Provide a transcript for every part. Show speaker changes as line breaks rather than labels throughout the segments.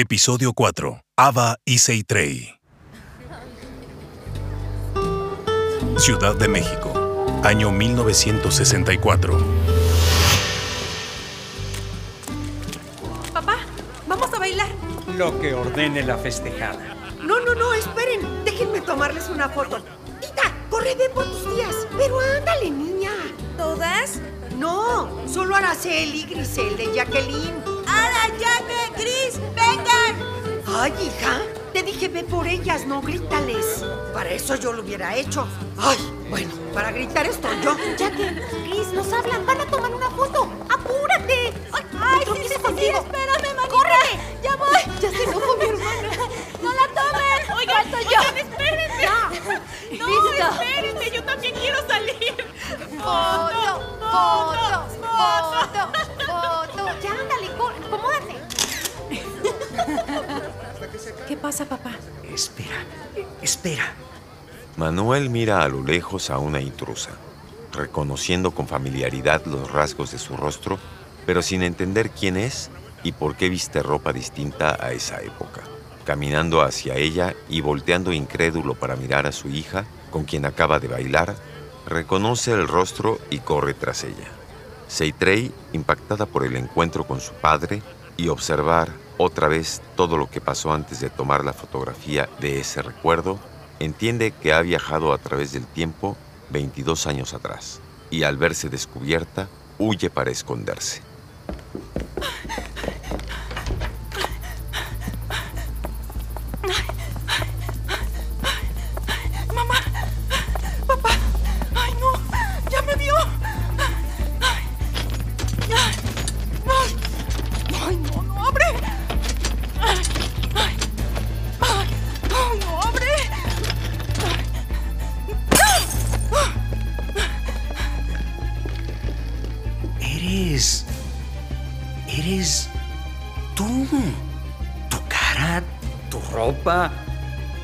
Episodio 4. Ava y Seitrey. Ciudad de México. Año 1964.
Papá, vamos a bailar.
Lo que ordene la festejada.
No, no, no, esperen. Déjenme tomarles una foto. Tita, corre, ven por tus tías. Pero ándale, niña.
¿Todas?
No, solo Araceli, Griselda y Jacqueline.
¡Ara, Jaque, Gris! ¡Vengan!
Ay, hija, te dije ve por ellas, no grítales. Para eso yo lo hubiera hecho. Ay, bueno, para gritar estoy yo.
Jaque, Gris, nos hablan. Van a tomar una foto. Pasa, papá?
Espera, espera.
Manuel mira a lo lejos a una intrusa, reconociendo con familiaridad los rasgos de su rostro, pero sin entender quién es y por qué viste ropa distinta a esa época. Caminando hacia ella y volteando incrédulo para mirar a su hija, con quien acaba de bailar, reconoce el rostro y corre tras ella. Seitrey, impactada por el encuentro con su padre y observar otra vez todo lo que pasó antes de tomar la fotografía de ese recuerdo, entiende que ha viajado a través del tiempo 22 años atrás y al verse descubierta, huye para esconderse.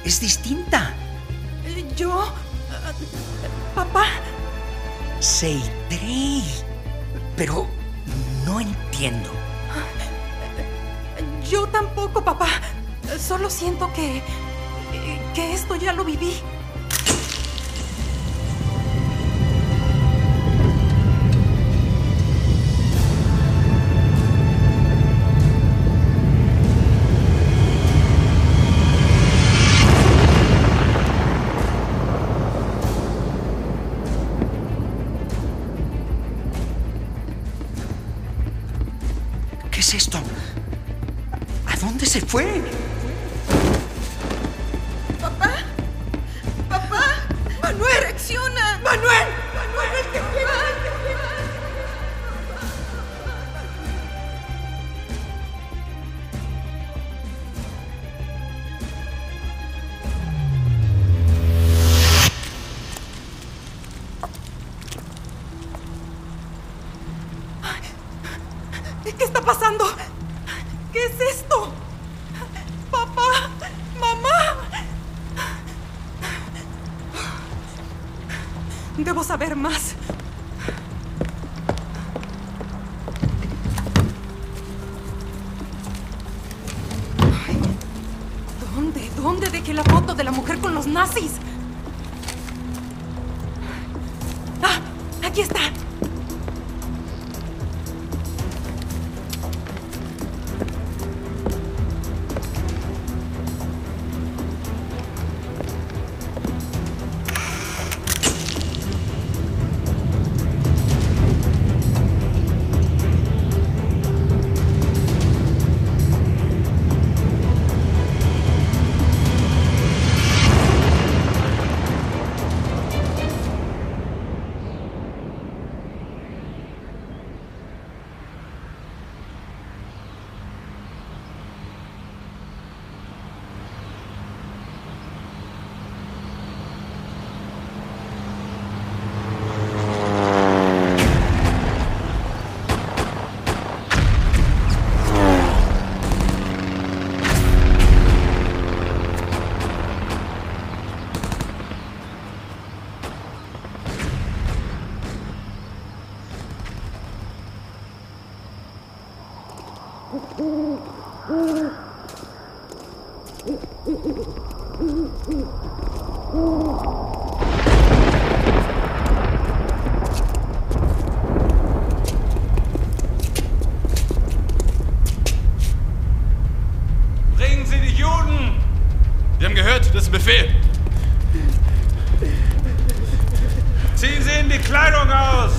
Es distinta.
Yo, papá,
Seitrey. Pero no entiendo.
yo tampoco, papá. Solo siento que, que esto ya lo viví.
Se fue?
Papá, papá, Manuel, reacciona. Manuel, Manuel, te.
¿Qué está pasando? ¿Qué es esto? Papá, mamá. Debo saber más. ¿Dónde? ¿Dónde dejé la foto de la mujer con los nazis? ¡Ah! ¡Aquí está!
Hilfe! Ziehen Sie in die Kleidung aus!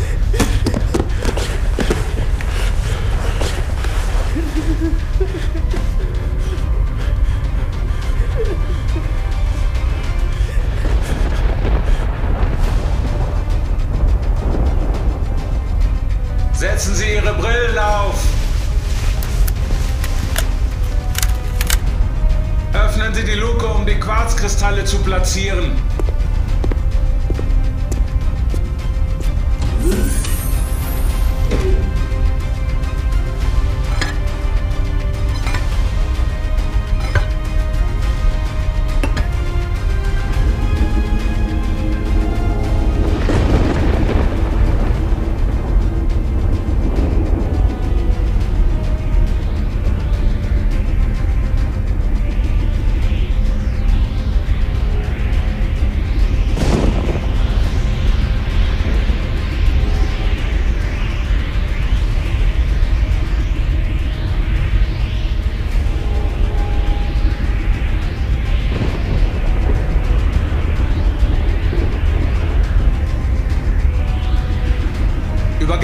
Quarzkristalle zu platzieren.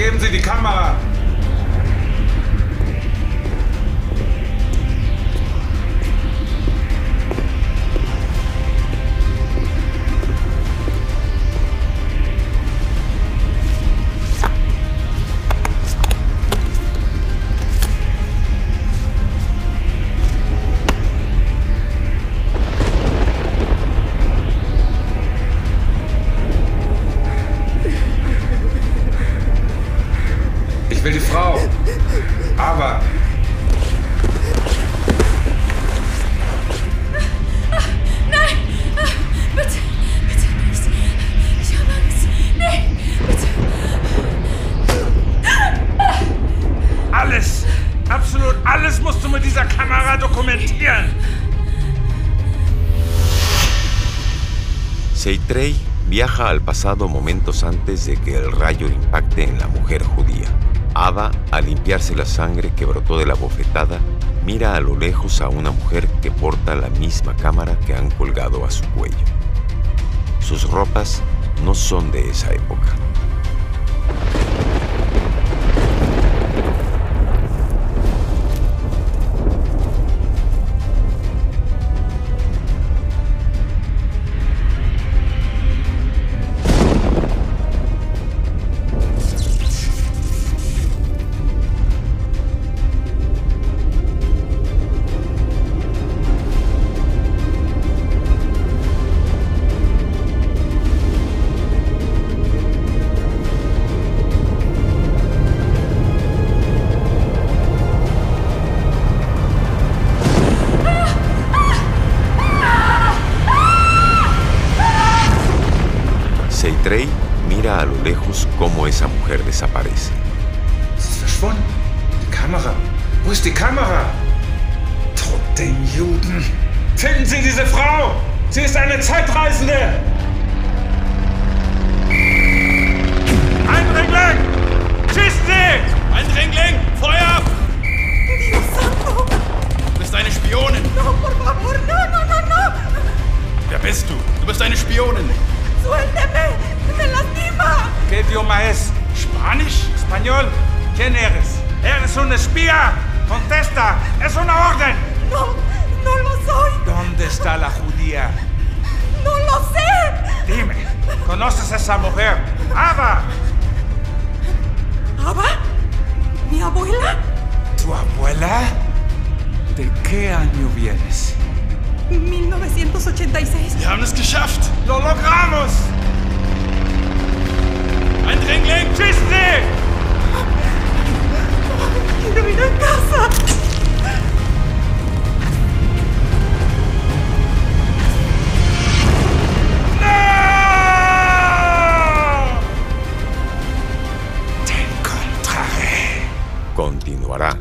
Übergeben Sie die Kamera! Aber. Alles! Absolut alles musst du mit dieser Kamera dokumentieren!
Seitrey viaja al pasado momentos antes de que el rayo impacte en la mujer judía. Ava, al limpiarse la sangre que brotó de la bofetada, mira a lo lejos a una mujer que porta la misma cámara que han colgado a su cuello. Sus ropas no son de esa época. Seitrey mira a lo lejos cómo esa mujer desaparece.
Sie ist verschwunden. Die Kamera. Wo ist die Kamera? Tod den Juden! Finden Sie diese Frau! Sie ist eine Zeitreisende! Eindringling! Schießen Sie! Eindringling! Feuer!
Dios santo.
Du bist eine Spionin!
No, por favor, no, no, no, no.
Wer bist du? Du bist eine Spionin! Idioma es? ¿Spanish? ¿Español? ¿Quién eres? ¡Eres un espía! ¡Contesta! ¡Es una orden!
No, no lo soy.
¿Dónde está la judía?
No lo sé.
Dime, ¿conoces a esa mujer? ¡Ava!
¿Ava? ¿Mi abuela?
¿Tu abuela? ¿De qué año vienes?
1986.
Wir haben es geschafft! ¡Lo logramos!
Continuará.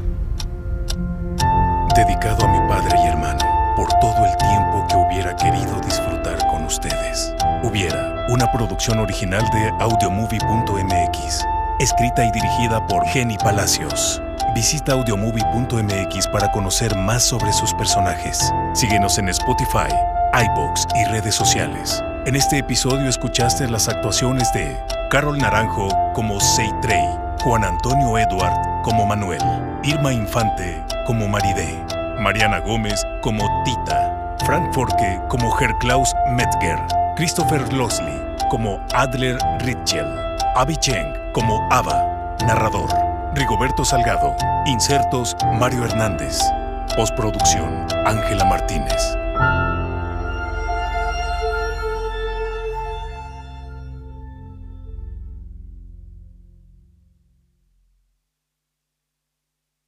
Dedicado a mi padre y hermano, por todo el tiempo que hubiera querido disfrutar con ustedes. Hubiera, una producción original de audiomovie.mx, escrita y dirigida por Jenny Palacios. Visita audiomovie.mx para conocer más sobre sus personajes. Síguenos en Spotify, iBox y redes sociales. En este episodio escuchaste las actuaciones de Carol Naranjo como Seitrey, Juan Antonio Edward como Manuel, Irma Infante como Maridé, Mariana Gómez como Tita, Frank Forke como Herklaus Metzger, Christopher Losley como Adler Ritchell, Abby Cheng como Ava, narrador, Rigoberto Salgado, insertos Mario Hernández, postproducción Ángela Martínez.